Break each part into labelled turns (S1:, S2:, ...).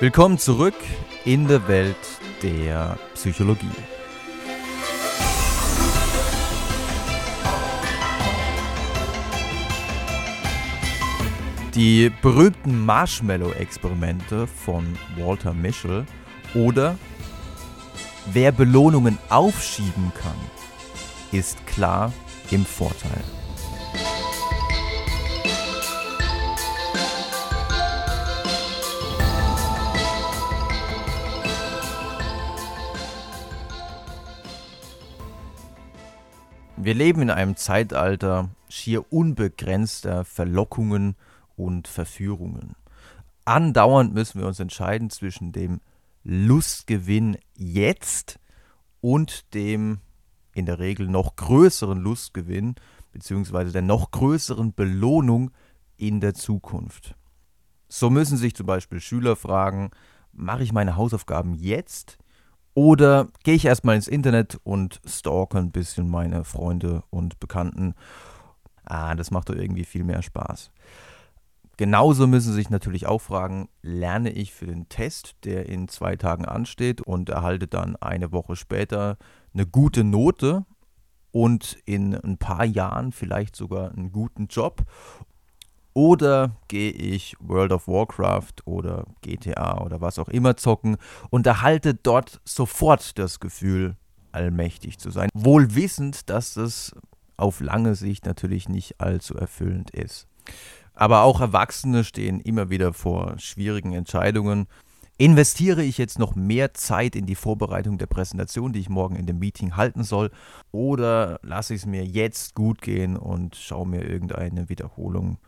S1: Willkommen zurück in der Welt der Psychologie. Die berühmten Marshmallow-Experimente von Walter Mischel oder wer Belohnungen aufschieben kann, ist klar im Vorteil. Wir leben in einem Zeitalter schier unbegrenzter Verlockungen und Verführungen. Andauernd müssen wir uns entscheiden zwischen dem Lustgewinn jetzt und dem in der Regel noch größeren Lustgewinn bzw. der noch größeren Belohnung in der Zukunft. So müssen sich zum Beispiel Schüler fragen, mache ich meine Hausaufgaben jetzt oder gehe ich erstmal ins Internet und stalke ein bisschen meine Freunde und Bekannten. Ah, das macht doch irgendwie viel mehr Spaß. Genauso müssen Sie sich natürlich auch fragen, lerne ich für den Test, der in zwei Tagen ansteht und erhalte dann eine Woche später eine gute Note und in ein paar Jahren vielleicht sogar einen guten Job oder gehe ich World of Warcraft oder GTA oder was auch immer zocken und erhalte dort sofort das Gefühl, allmächtig zu sein. Wohl wissend, dass das auf lange Sicht natürlich nicht allzu erfüllend ist. Aber auch Erwachsene stehen immer wieder vor schwierigen Entscheidungen. Investiere ich jetzt noch mehr Zeit in die Vorbereitung der Präsentation, die ich morgen in dem Meeting halten soll, oder lasse ich es mir jetzt gut gehen und schaue mir irgendeine Wiederholung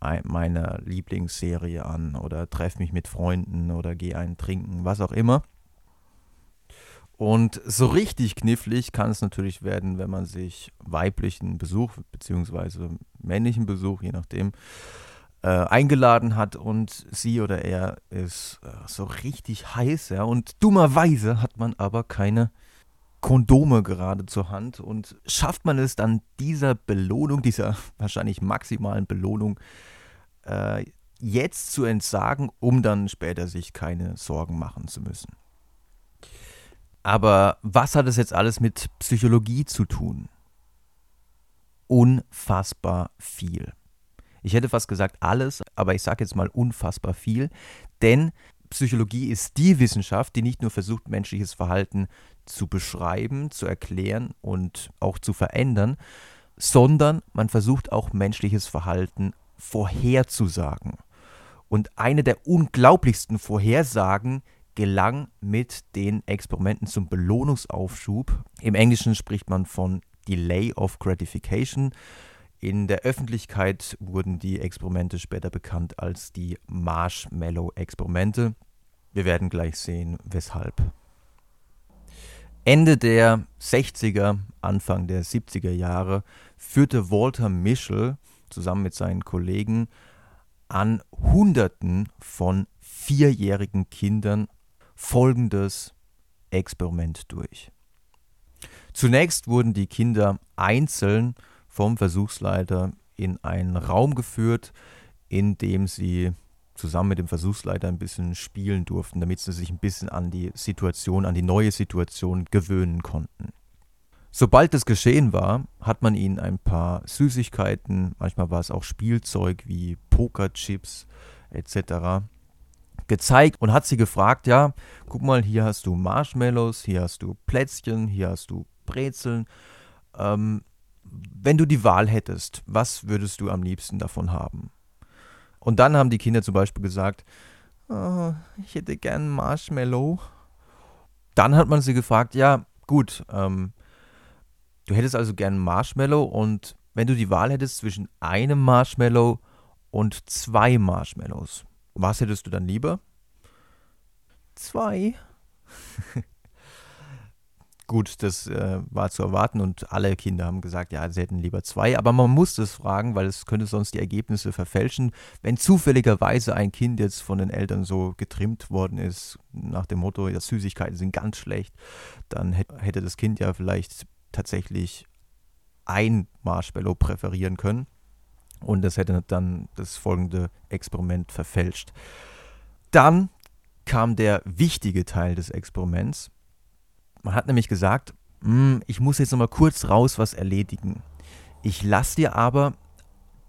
S1: meiner Lieblingsserie an oder treffe mich mit Freunden oder gehe einen trinken, was auch immer. Und so richtig knifflig kann es natürlich werden, wenn man sich weiblichen Besuch bzw. männlichen Besuch, je nachdem, äh, eingeladen hat und sie oder er ist äh, so richtig heiß. Ja, und dummerweise hat man aber keine Kondome gerade zur Hand und schafft man es dann dieser Belohnung, dieser wahrscheinlich maximalen Belohnung, äh, jetzt zu entsagen, um dann später sich keine Sorgen machen zu müssen. Aber was hat es jetzt alles mit Psychologie zu tun? Unfassbar viel. Ich hätte fast gesagt alles, aber ich sage jetzt mal unfassbar viel, denn Psychologie ist die Wissenschaft, die nicht nur versucht, menschliches Verhalten zu beschreiben, zu erklären und auch zu verändern, sondern man versucht auch menschliches Verhalten vorherzusagen. Und eine der unglaublichsten Vorhersagen gelang mit den Experimenten zum Belohnungsaufschub. Im Englischen spricht man von Delay of Gratification. In der Öffentlichkeit wurden die Experimente später bekannt als die Marshmallow-Experimente. Wir werden gleich sehen, weshalb. Ende der 60er, Anfang der 70er Jahre führte Walter Mischel zusammen mit seinen Kollegen an Hunderten von vierjährigen Kindern folgendes Experiment durch. Zunächst wurden die Kinder einzeln vom Versuchsleiter in einen Raum geführt, in dem sie zusammen mit dem Versuchsleiter ein bisschen spielen durften, damit sie sich ein bisschen an die Situation, an die neue Situation gewöhnen konnten. Sobald es geschehen war, hat man ihnen ein paar Süßigkeiten, manchmal war es auch Spielzeug wie Pokerchips etc. gezeigt und hat sie gefragt, ja, guck mal, hier hast du Marshmallows, hier hast du Plätzchen, hier hast du Brezeln. Ähm, wenn du die Wahl hättest, was würdest du am liebsten davon haben? Und dann haben die Kinder zum Beispiel gesagt, oh, ich hätte gern Marshmallow. Dann hat man sie gefragt, ja, gut, ähm, Du hättest also gern Marshmallow und wenn du die Wahl hättest zwischen einem Marshmallow und zwei Marshmallows, was hättest du dann lieber? Zwei. Gut, das äh, war zu erwarten und alle Kinder haben gesagt, ja, sie hätten lieber zwei, aber man muss das fragen, weil es könnte sonst die Ergebnisse verfälschen. Wenn zufälligerweise ein Kind jetzt von den Eltern so getrimmt worden ist, nach dem Motto, ja, Süßigkeiten sind ganz schlecht, dann hätte das Kind ja vielleicht tatsächlich ein Marshmallow präferieren können. Und das hätte dann das folgende Experiment verfälscht. Dann kam der wichtige Teil des Experiments. Man hat nämlich gesagt, hm, ich muss jetzt nochmal kurz raus was erledigen. Ich lasse dir aber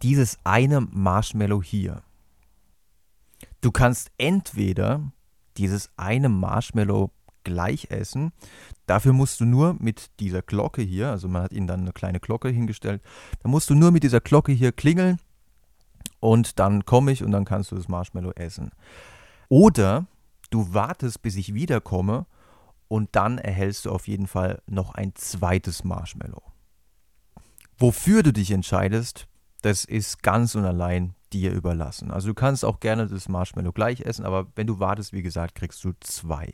S1: dieses eine Marshmallow hier. Du kannst entweder dieses eine Marshmallow gleich essen. Dafür musst du nur mit dieser Glocke hier, also man hat ihnen dann eine kleine Glocke hingestellt, da musst du nur mit dieser Glocke hier klingeln und dann komme ich und dann kannst du das Marshmallow essen. Oder du wartest, bis ich wiederkomme und dann erhältst du auf jeden Fall noch ein zweites Marshmallow. Wofür du dich entscheidest, das ist ganz und allein dir überlassen. Also du kannst auch gerne das Marshmallow gleich essen, aber wenn du wartest, wie gesagt, kriegst du zwei.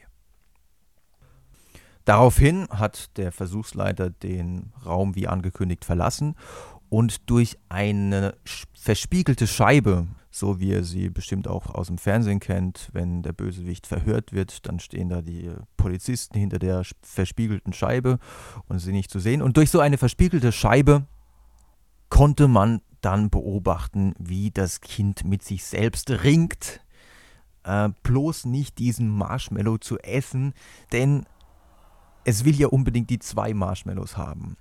S1: Daraufhin hat der Versuchsleiter den Raum wie angekündigt verlassen und durch eine verspiegelte Scheibe, so wie er sie bestimmt auch aus dem Fernsehen kennt, wenn der Bösewicht verhört wird, dann stehen da die Polizisten hinter der verspiegelten Scheibe und sie nicht zu sehen. Und durch so eine verspiegelte Scheibe konnte man dann beobachten, wie das Kind mit sich selbst ringt, äh, bloß nicht diesen Marshmallow zu essen, denn es will ja unbedingt die zwei Marshmallows haben.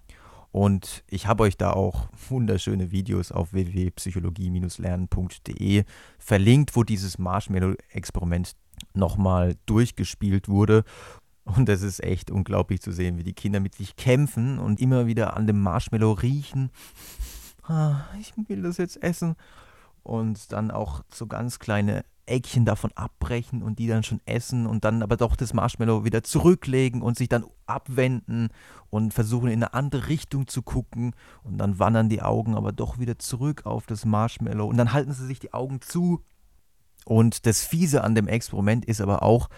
S1: Und ich habe euch da auch wunderschöne Videos auf www.psychologie-lernen.de verlinkt, wo dieses Marshmallow-Experiment nochmal durchgespielt wurde. Und es ist echt unglaublich zu sehen, wie die Kinder mit sich kämpfen und immer wieder an dem Marshmallow riechen. Ah, ich will das jetzt essen. Und dann auch so ganz kleine Eckchen davon abbrechen und die dann schon essen und dann aber doch das Marshmallow wieder zurücklegen und sich dann abwenden und versuchen in eine andere Richtung zu gucken und dann wandern die Augen aber doch wieder zurück auf das Marshmallow und dann halten sie sich die Augen zu. Und das Fiese an dem Experiment ist aber auch,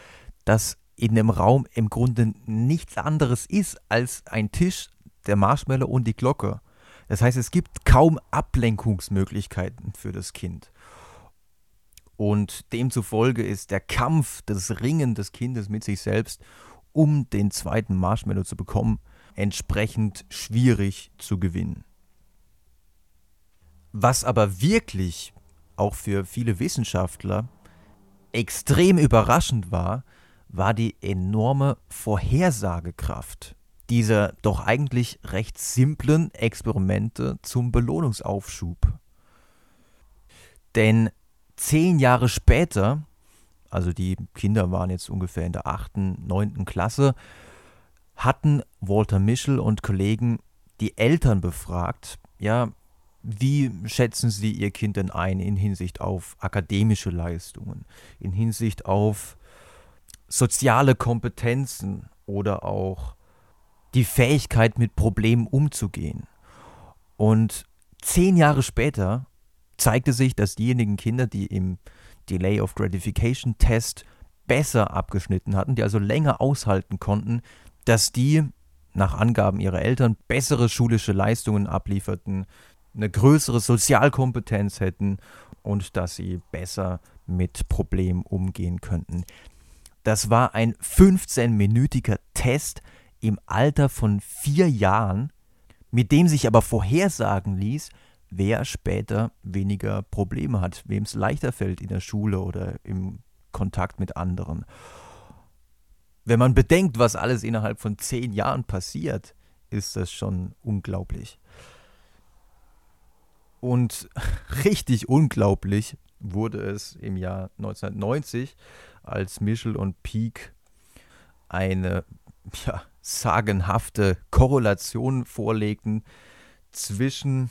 S1: dass in dem Raum im Grunde nichts anderes ist als ein Tisch, der Marshmallow und die Glocke. Das heißt, es gibt kaum Ablenkungsmöglichkeiten für das Kind. Und demzufolge ist der Kampf, das Ringen des Kindes mit sich selbst, um den zweiten Marshmallow zu bekommen, entsprechend schwierig zu gewinnen. Was aber wirklich auch für viele Wissenschaftler extrem überraschend war, war die enorme Vorhersagekraft dieser doch eigentlich recht simplen Experimente zum Belohnungsaufschub. Denn zehn Jahre später, also die Kinder waren jetzt ungefähr in der achten, neunten Klasse, hatten Walter Mischel und Kollegen die Eltern befragt, ja, wie schätzen Sie Ihr Kind denn ein in Hinsicht auf akademische Leistungen, in Hinsicht auf soziale Kompetenzen oder auch die Fähigkeit, mit Problemen umzugehen? Und zehn Jahre später zeigte sich, dass diejenigen Kinder, die im Delay of Gratification Test besser abgeschnitten hatten, die also länger aushalten konnten, dass die nach Angaben ihrer Eltern bessere schulische Leistungen ablieferten, eine größere Sozialkompetenz hätten und dass sie besser mit Problemen umgehen könnten. Das war ein 15-minütiger Test im Alter von vier Jahren, mit dem sich aber vorhersagen ließ, wer später weniger Probleme hat, wem es leichter fällt in der Schule oder im Kontakt mit anderen. Wenn man bedenkt, was alles innerhalb von zehn Jahren passiert, ist das schon unglaublich. Und richtig unglaublich wurde es im Jahr 1990, als Michel und Peake eine ja, sagenhafte Korrelation vorlegten zwischen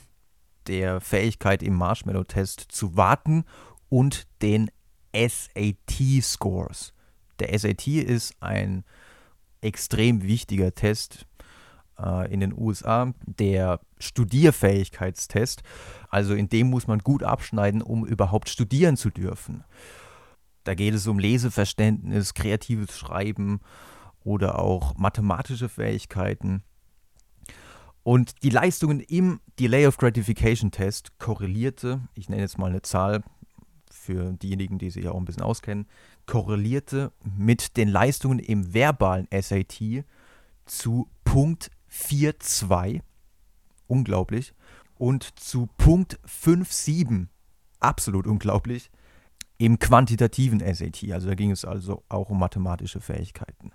S1: der Fähigkeit im Marshmallow-Test zu warten und den SAT-Scores. Der SAT ist ein extrem wichtiger Test äh, in den USA, der Studierfähigkeitstest. Also in dem muss man gut abschneiden, um überhaupt studieren zu dürfen. Da geht es um Leseverständnis, kreatives Schreiben oder auch mathematische Fähigkeiten. Und die Leistungen im Delay of Gratification Test korrelierte, ich nenne jetzt mal eine Zahl für diejenigen, die sich auch ein bisschen auskennen, korrelierte mit den Leistungen im verbalen SAT zu Punkt 4.2. Unglaublich. und zu Punkt 5,7, absolut unglaublich, im quantitativen SAT. Also da ging es also auch um mathematische Fähigkeiten.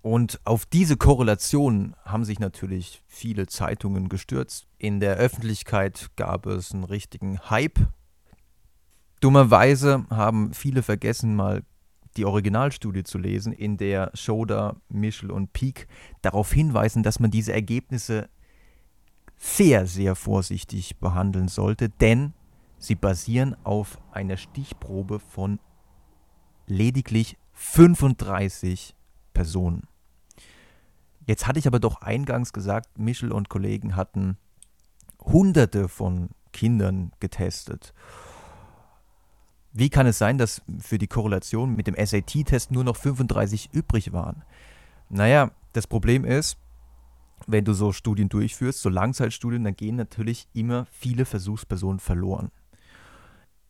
S1: Und auf diese Korrelation haben sich natürlich viele Zeitungen gestürzt. In der Öffentlichkeit gab es einen richtigen Hype. Dummerweise haben viele vergessen, mal die Originalstudie zu lesen, in der Schoda, Michel und Peak darauf hinweisen, dass man diese Ergebnisse sehr, sehr vorsichtig behandeln sollte, denn sie basieren auf einer Stichprobe von lediglich 35 Personen. Jetzt hatte ich aber doch eingangs gesagt, Michel und Kollegen hatten hunderte von Kindern getestet. Wie kann es sein, dass für die Korrelation mit dem SAT-Test nur noch 35 übrig waren? Naja, das Problem ist, wenn du so Studien durchführst, so Langzeitstudien, dann gehen natürlich immer viele Versuchspersonen verloren.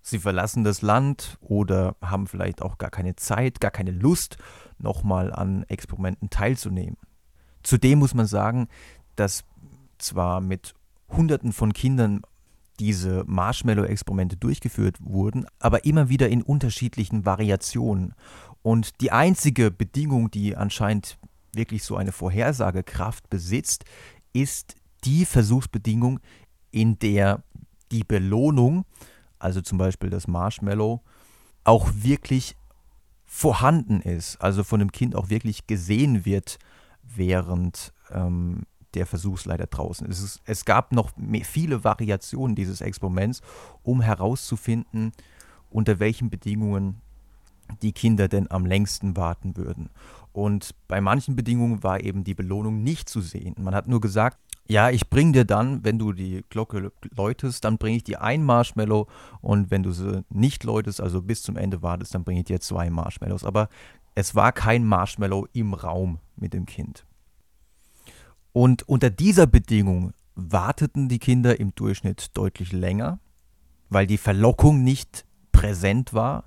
S1: Sie verlassen das Land oder haben vielleicht auch gar keine Zeit, gar keine Lust, nochmal an Experimenten teilzunehmen. Zudem muss man sagen, dass zwar mit Hunderten von Kindern diese Marshmallow-Experimente durchgeführt wurden, aber immer wieder in unterschiedlichen Variationen. Und die einzige Bedingung, die anscheinend wirklich so eine Vorhersagekraft besitzt, ist die Versuchsbedingung, in der die Belohnung, also zum Beispiel das Marshmallow, auch wirklich vorhanden ist, also von dem Kind auch wirklich gesehen wird, während ähm, der Versuchsleiter draußen ist. Es, es gab noch viele Variationen dieses Experiments, um herauszufinden, unter welchen Bedingungen die Kinder denn am längsten warten würden. Und bei manchen Bedingungen war eben die Belohnung nicht zu sehen. Man hat nur gesagt, ja, ich bringe dir dann, wenn du die Glocke läutest, dann bringe ich dir ein Marshmallow und wenn du sie nicht läutest, also bis zum Ende wartest, dann bringe ich dir zwei Marshmallows. Aber es war kein Marshmallow im Raum mit dem Kind. Und unter dieser Bedingung warteten die Kinder im Durchschnitt deutlich länger, weil die Verlockung nicht präsent war.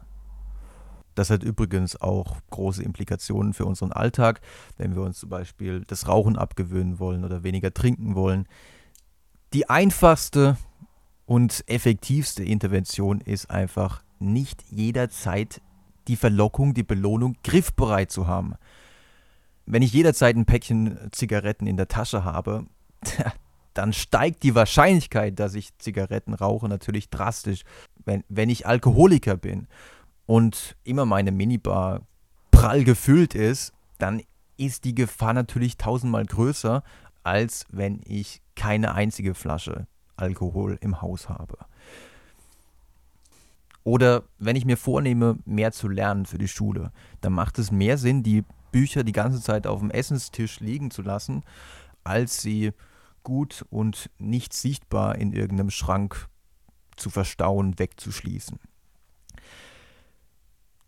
S1: Das hat übrigens auch große Implikationen für unseren Alltag, wenn wir uns zum Beispiel das Rauchen abgewöhnen wollen oder weniger trinken wollen. Die einfachste und effektivste Intervention ist einfach nicht jederzeit die Verlockung, die Belohnung griffbereit zu haben. Wenn ich jederzeit ein Päckchen Zigaretten in der Tasche habe, dann steigt die Wahrscheinlichkeit, dass ich Zigaretten rauche, natürlich drastisch. Wenn, wenn ich Alkoholiker bin und immer meine Minibar prall gefüllt ist, dann ist die Gefahr natürlich tausendmal größer, als wenn ich keine einzige Flasche Alkohol im Haus habe. Oder wenn ich mir vornehme, mehr zu lernen für die Schule, dann macht es mehr Sinn, die Bücher die ganze Zeit auf dem Essenstisch liegen zu lassen, als sie gut und nicht sichtbar in irgendeinem Schrank zu verstauen, wegzuschließen.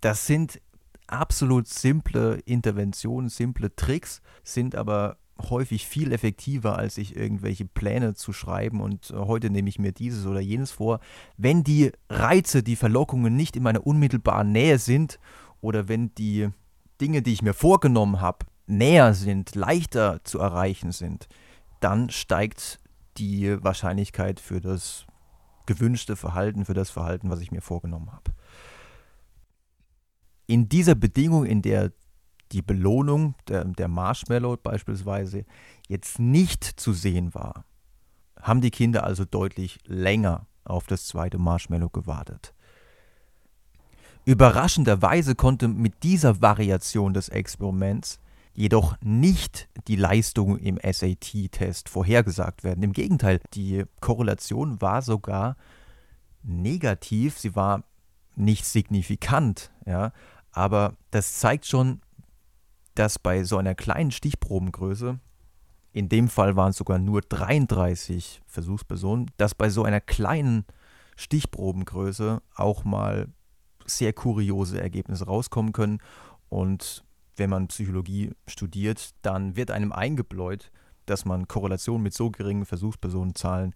S1: Das sind absolut simple Interventionen, simple Tricks, sind aber häufig viel effektiver, als sich irgendwelche Pläne zu schreiben und äh, heute nehme ich mir dieses oder jenes vor. Wenn die Reize, die Verlockungen nicht in meiner unmittelbaren Nähe sind oder wenn die Dinge, die ich mir vorgenommen habe, näher sind, leichter zu erreichen sind, dann steigt die Wahrscheinlichkeit für das gewünschte Verhalten, für das Verhalten, was ich mir vorgenommen habe. In dieser Bedingung, in der die Belohnung der, der Marshmallow beispielsweise jetzt nicht zu sehen war, haben die Kinder also deutlich länger auf das zweite Marshmallow gewartet. Überraschenderweise konnte mit dieser Variation des Experiments jedoch nicht die Leistung im SAT-Test vorhergesagt werden. Im Gegenteil, die Korrelation war sogar negativ, sie war nicht signifikant, ja, aber das zeigt schon, dass bei so einer kleinen Stichprobengröße, in dem Fall waren es sogar nur 33 Versuchspersonen, dass bei so einer kleinen Stichprobengröße auch mal sehr kuriose Ergebnisse rauskommen können. Und wenn man Psychologie studiert, dann wird einem eingebläut, dass man Korrelationen mit so geringen Versuchspersonenzahlen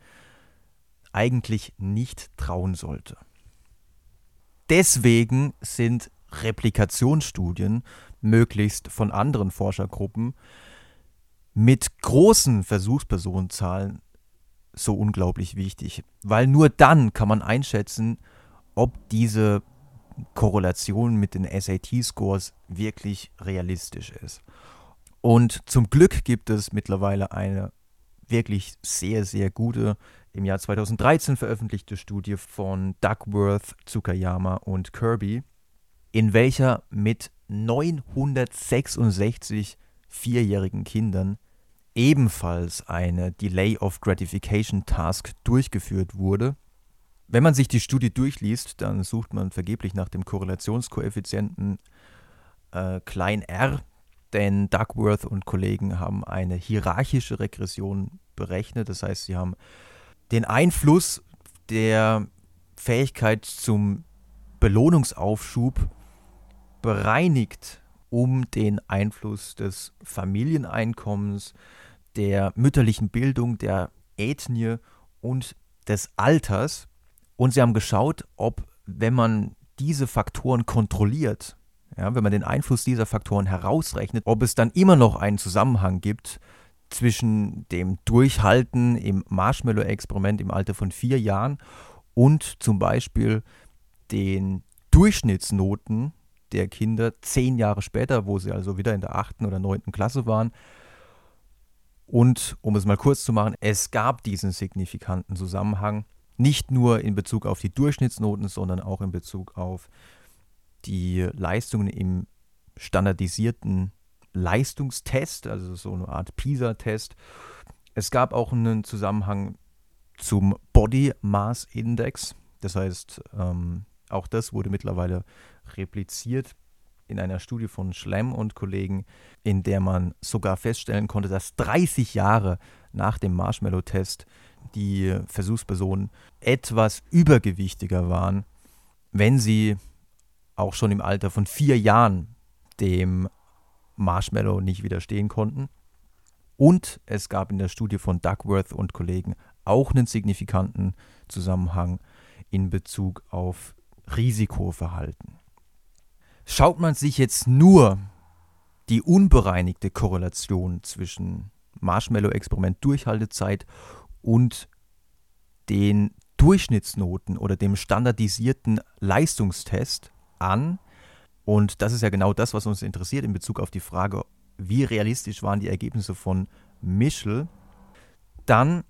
S1: eigentlich nicht trauen sollte. Deswegen sind Replikationsstudien möglichst von anderen Forschergruppen mit großen Versuchspersonenzahlen so unglaublich wichtig, weil nur dann kann man einschätzen, ob diese Korrelation mit den SAT-Scores wirklich realistisch ist. Und zum Glück gibt es mittlerweile eine wirklich sehr, sehr gute, im Jahr 2013 veröffentlichte Studie von Duckworth, Tsukayama und Kirby, in welcher mit 966 vierjährigen Kindern ebenfalls eine Delay of Gratification Task durchgeführt wurde. Wenn man sich die Studie durchliest, dann sucht man vergeblich nach dem Korrelationskoeffizienten äh, klein r, denn Duckworth und Kollegen haben eine hierarchische Regression berechnet. Das heißt, sie haben den Einfluss der Fähigkeit zum Belohnungsaufschub bereinigt um den Einfluss des Familieneinkommens, der mütterlichen Bildung, der Ethnie und des Alters. Und sie haben geschaut, ob, wenn man diese Faktoren kontrolliert, ja, wenn man den Einfluss dieser Faktoren herausrechnet, ob es dann immer noch einen Zusammenhang gibt zwischen dem Durchhalten im Marshmallow-Experiment im Alter von vier Jahren und zum Beispiel den Durchschnittsnoten der Kinder zehn Jahre später, wo sie also wieder in der achten oder neunten Klasse waren. Und um es mal kurz zu machen, es gab diesen signifikanten Zusammenhang, nicht nur in Bezug auf die Durchschnittsnoten, sondern auch in Bezug auf die Leistungen im standardisierten Leistungstest, also so eine Art PISA-Test. Es gab auch einen Zusammenhang zum Body Mass Index. Das heißt, ähm, auch das wurde mittlerweile repliziert in einer Studie von Schlemm und Kollegen, in der man sogar feststellen konnte, dass 30 Jahre nach dem Marshmallow-Test die Versuchspersonen etwas übergewichtiger waren, wenn sie auch schon im Alter von vier Jahren dem Marshmallow nicht widerstehen konnten. Und es gab in der Studie von Duckworth und Kollegen auch einen signifikanten Zusammenhang in Bezug auf Risikoverhalten. Schaut man sich jetzt nur die unbereinigte Korrelation zwischen Marshmallow-Experiment Durchhaltezeit und den Durchschnittsnoten oder dem standardisierten Leistungstest an, und das ist ja genau das, was uns interessiert in Bezug auf die Frage, wie realistisch waren die Ergebnisse von Mischel, dann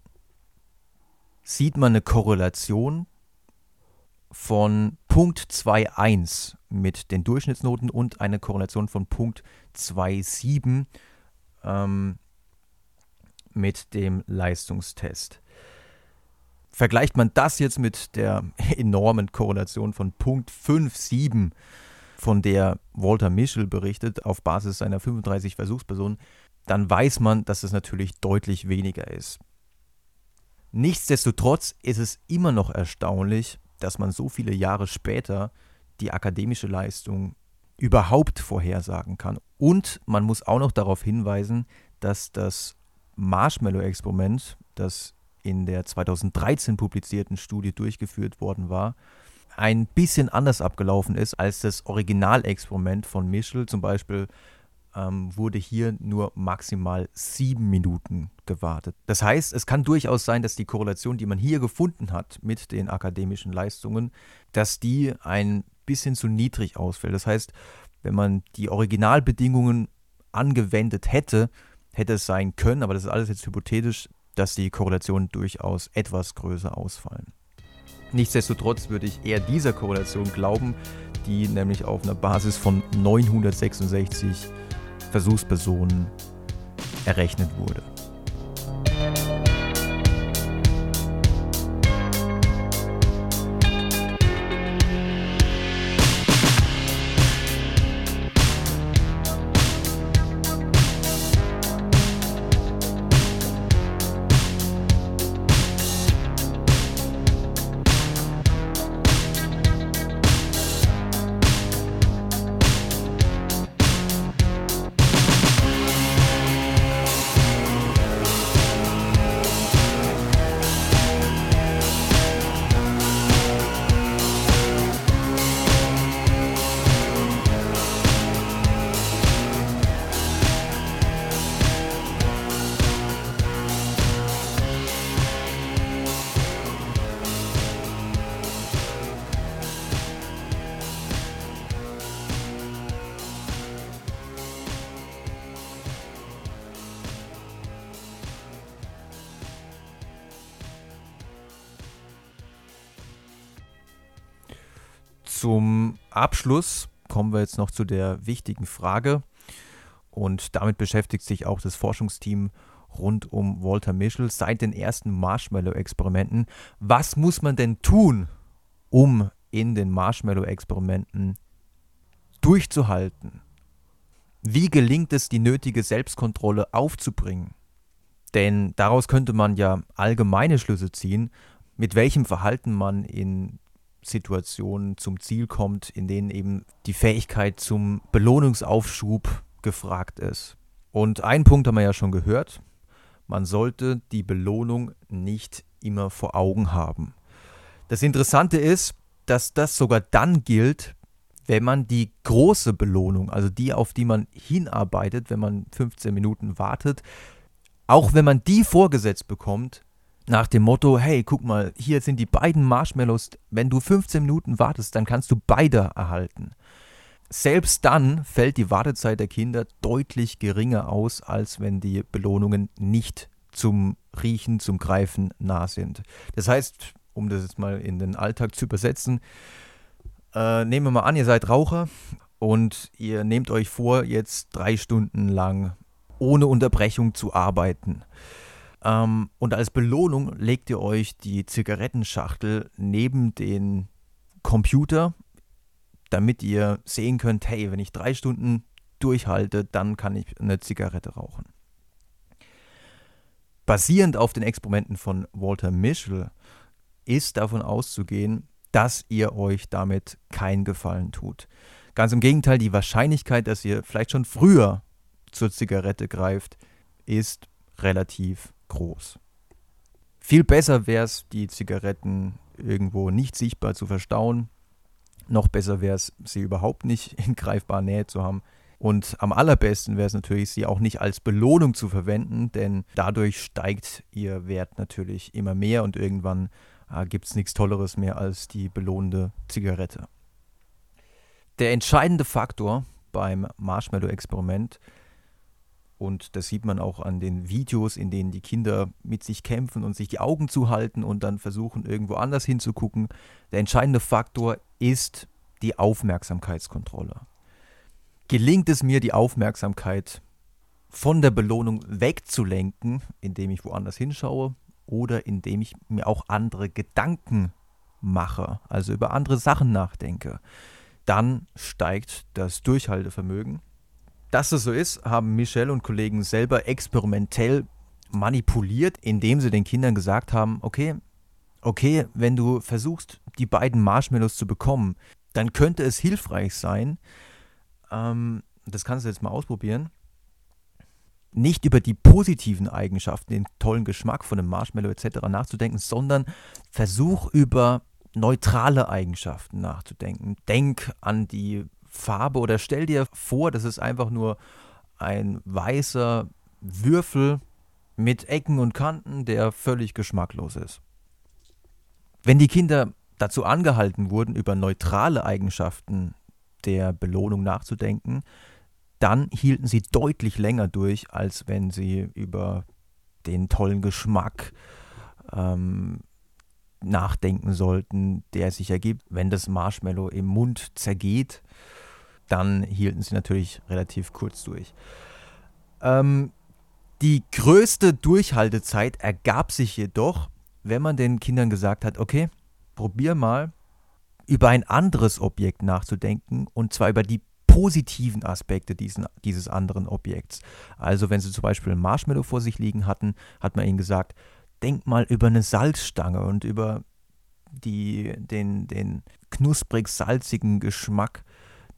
S1: sieht man eine Korrelation von Punkt 2,1 mit den Durchschnittsnoten und eine Korrelation von Punkt 2,7 ähm, mit dem Leistungstest. Vergleicht man das jetzt mit der enormen Korrelation von Punkt 5,7, von der Walter Mischel berichtet, auf Basis seiner 35 Versuchspersonen, dann weiß man, dass es natürlich deutlich weniger ist. Nichtsdestotrotz ist es immer noch erstaunlich, dass man so viele Jahre später die akademische Leistung überhaupt vorhersagen kann. Und man muss auch noch darauf hinweisen, dass das Marshmallow-Experiment, das in der 2013 publizierten Studie durchgeführt worden war, ein bisschen anders abgelaufen ist als das Originalexperiment von Mischel. Zum Beispiel ähm, wurde hier nur maximal sieben Minuten gewartet. Das heißt, es kann durchaus sein, dass die Korrelation, die man hier gefunden hat mit den akademischen Leistungen, dass die ein bisschen zu niedrig ausfällt. Das heißt, wenn man die Originalbedingungen angewendet hätte, hätte es sein können, aber das ist alles jetzt hypothetisch, dass die Korrelationen durchaus etwas größer ausfallen. Nichtsdestotrotz würde ich eher dieser Korrelation glauben, die nämlich auf einer Basis von 966 Versuchspersonen errechnet wurde. Zum Abschluss kommen wir jetzt noch zu der wichtigen Frage und damit beschäftigt sich auch das Forschungsteam rund um Walter Mischel seit den ersten Marshmallow-Experimenten. Was muss man denn tun, um in den Marshmallow-Experimenten durchzuhalten? Wie gelingt es, die nötige Selbstkontrolle aufzubringen? Denn daraus könnte man ja allgemeine Schlüsse ziehen, mit welchem Verhalten man in Situationen zum Ziel kommt, in denen eben die Fähigkeit zum Belohnungsaufschub gefragt ist. Und einen Punkt haben wir ja schon gehört. Man sollte die Belohnung nicht immer vor Augen haben. Das Interessante ist, dass das sogar dann gilt, wenn man die große Belohnung, also die, auf die man hinarbeitet, wenn man 15 Minuten wartet, auch wenn man die vorgesetzt bekommt, nach dem Motto, hey, guck mal, hier sind die beiden Marshmallows, wenn du 15 Minuten wartest, dann kannst du beide erhalten. Selbst dann fällt die Wartezeit der Kinder deutlich geringer aus, als wenn die Belohnungen nicht zum Riechen, zum Greifen nah sind. Das heißt, um das jetzt mal in den Alltag zu übersetzen, äh, nehmen wir mal an, ihr seid Raucher und ihr nehmt euch vor, jetzt drei Stunden lang ohne Unterbrechung zu arbeiten. Ähm, und als Belohnung legt ihr euch die Zigarettenschachtel neben den Computer, damit ihr sehen könnt, hey, wenn ich drei Stunden durchhalte, dann kann ich eine Zigarette rauchen. Basierend auf den Experimenten von Walter Mischel ist davon auszugehen, dass ihr euch damit keinen Gefallen tut. Ganz im Gegenteil, die Wahrscheinlichkeit, dass ihr vielleicht schon früher zur Zigarette greift, ist relativ groß. Viel besser wäre es, die Zigaretten irgendwo nicht sichtbar zu verstauen. Noch besser wäre es, sie überhaupt nicht in greifbarer Nähe zu haben. Und am allerbesten wäre es natürlich, sie auch nicht als Belohnung zu verwenden, denn dadurch steigt ihr Wert natürlich immer mehr und irgendwann äh, gibt es nichts Tolleres mehr als die belohnende Zigarette. Der entscheidende Faktor beim Marshmallow-Experiment ist, und das sieht man auch an den Videos, in denen die Kinder mit sich kämpfen und sich die Augen zuhalten und dann versuchen, irgendwo anders hinzugucken. Der entscheidende Faktor ist die Aufmerksamkeitskontrolle. Gelingt es mir, die Aufmerksamkeit von der Belohnung wegzulenken, indem ich woanders hinschaue oder indem ich mir auch andere Gedanken mache, also über andere Sachen nachdenke, dann steigt das Durchhaltevermögen dass es so ist, haben Michelle und Kollegen selber experimentell manipuliert, indem sie den Kindern gesagt haben, okay, okay, wenn du versuchst, die beiden Marshmallows zu bekommen, dann könnte es hilfreich sein, ähm, das kannst du jetzt mal ausprobieren, nicht über die positiven Eigenschaften, den tollen Geschmack von dem Marshmallow etc. nachzudenken, sondern versuch über neutrale Eigenschaften nachzudenken. Denk an die Farbe oder stell dir vor, das ist einfach nur ein weißer Würfel mit Ecken und Kanten, der völlig geschmacklos ist. Wenn die Kinder dazu angehalten wurden, über neutrale Eigenschaften der Belohnung nachzudenken, dann hielten sie deutlich länger durch, als wenn sie über den tollen Geschmack ähm, nachdenken sollten, der sich ergibt, wenn das Marshmallow im Mund zergeht dann hielten sie natürlich relativ kurz durch. Ähm, die größte Durchhaltezeit ergab sich jedoch, wenn man den Kindern gesagt hat, okay, probier mal über ein anderes Objekt nachzudenken und zwar über die positiven Aspekte diesen, dieses anderen Objekts. Also wenn sie zum Beispiel ein Marshmallow vor sich liegen hatten, hat man ihnen gesagt, denk mal über eine Salzstange und über die, den, den knusprig-salzigen Geschmack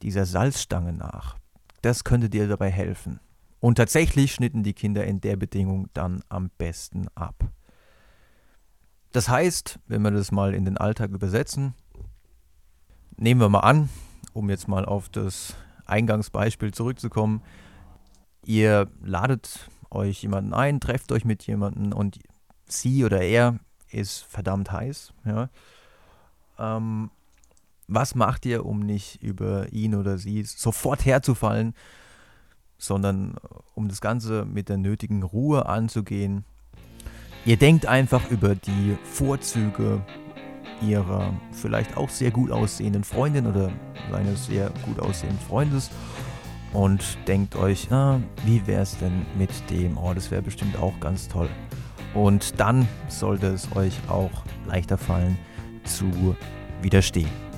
S1: dieser Salzstange nach. Das könnte dir dabei helfen. Und tatsächlich schnitten die Kinder in der Bedingung dann am besten ab. Das heißt, wenn wir das mal in den Alltag übersetzen, nehmen wir mal an, um jetzt mal auf das Eingangsbeispiel zurückzukommen, ihr ladet euch jemanden ein, trefft euch mit jemandem und sie oder er ist verdammt heiß. Ja. Ähm, was macht ihr, um nicht über ihn oder sie sofort herzufallen, sondern um das Ganze mit der nötigen Ruhe anzugehen. Ihr denkt einfach über die Vorzüge ihrer vielleicht auch sehr gut aussehenden Freundin oder seines sehr gut aussehenden Freundes und denkt euch, ah, wie wäre es denn mit dem? Oh, das wäre bestimmt auch ganz toll. Und dann sollte es euch auch leichter fallen zu widerstehen.